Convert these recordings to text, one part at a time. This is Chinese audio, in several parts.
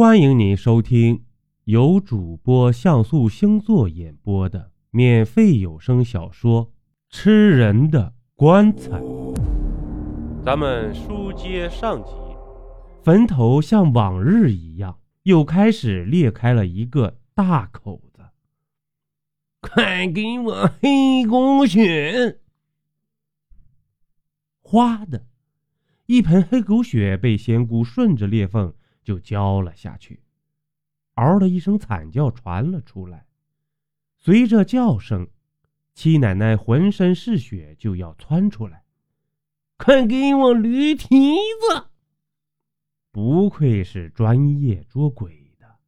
欢迎您收听由主播像素星座演播的免费有声小说《吃人的棺材》。咱们书接上集，坟头像往日一样，又开始裂开了一个大口子。快给我黑狗血！哗的一盆黑狗血被仙姑顺着裂缝就浇了下去，嗷的一声惨叫传了出来。随着叫声，七奶奶浑身是血，就要窜出来。快给我驴蹄子！不愧是专业捉鬼的，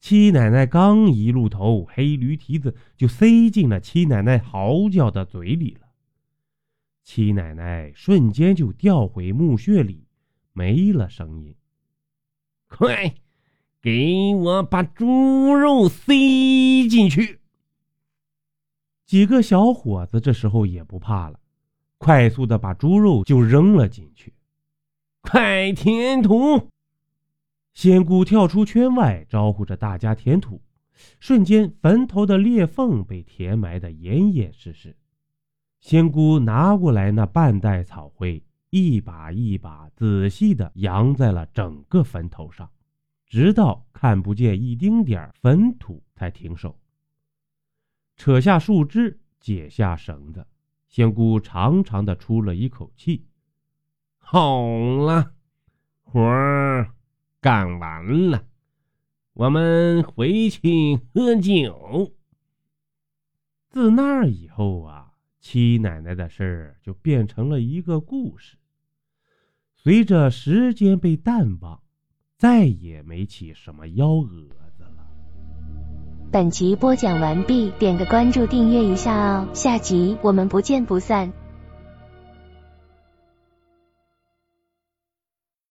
七奶奶刚一露头，黑驴蹄子就塞进了七奶奶嚎叫的嘴里了。七奶奶瞬间就掉回墓穴里，没了声音。快，给我把猪肉塞进去！几个小伙子这时候也不怕了，快速的把猪肉就扔了进去。快填土！仙姑跳出圈外，招呼着大家填土。瞬间，坟头的裂缝被填埋的严严实实。仙姑拿过来那半袋草灰，一把一把仔细的扬在了整个坟头上，直到看不见一丁点坟土才停手。扯下树枝，解下绳子，仙姑长长的出了一口气：“好了，活儿干完了，我们回去喝酒。”自那以后啊。七奶奶的事儿就变成了一个故事，随着时间被淡忘，再也没起什么幺蛾子了。本集播讲完毕，点个关注，订阅一下哦，下集我们不见不散。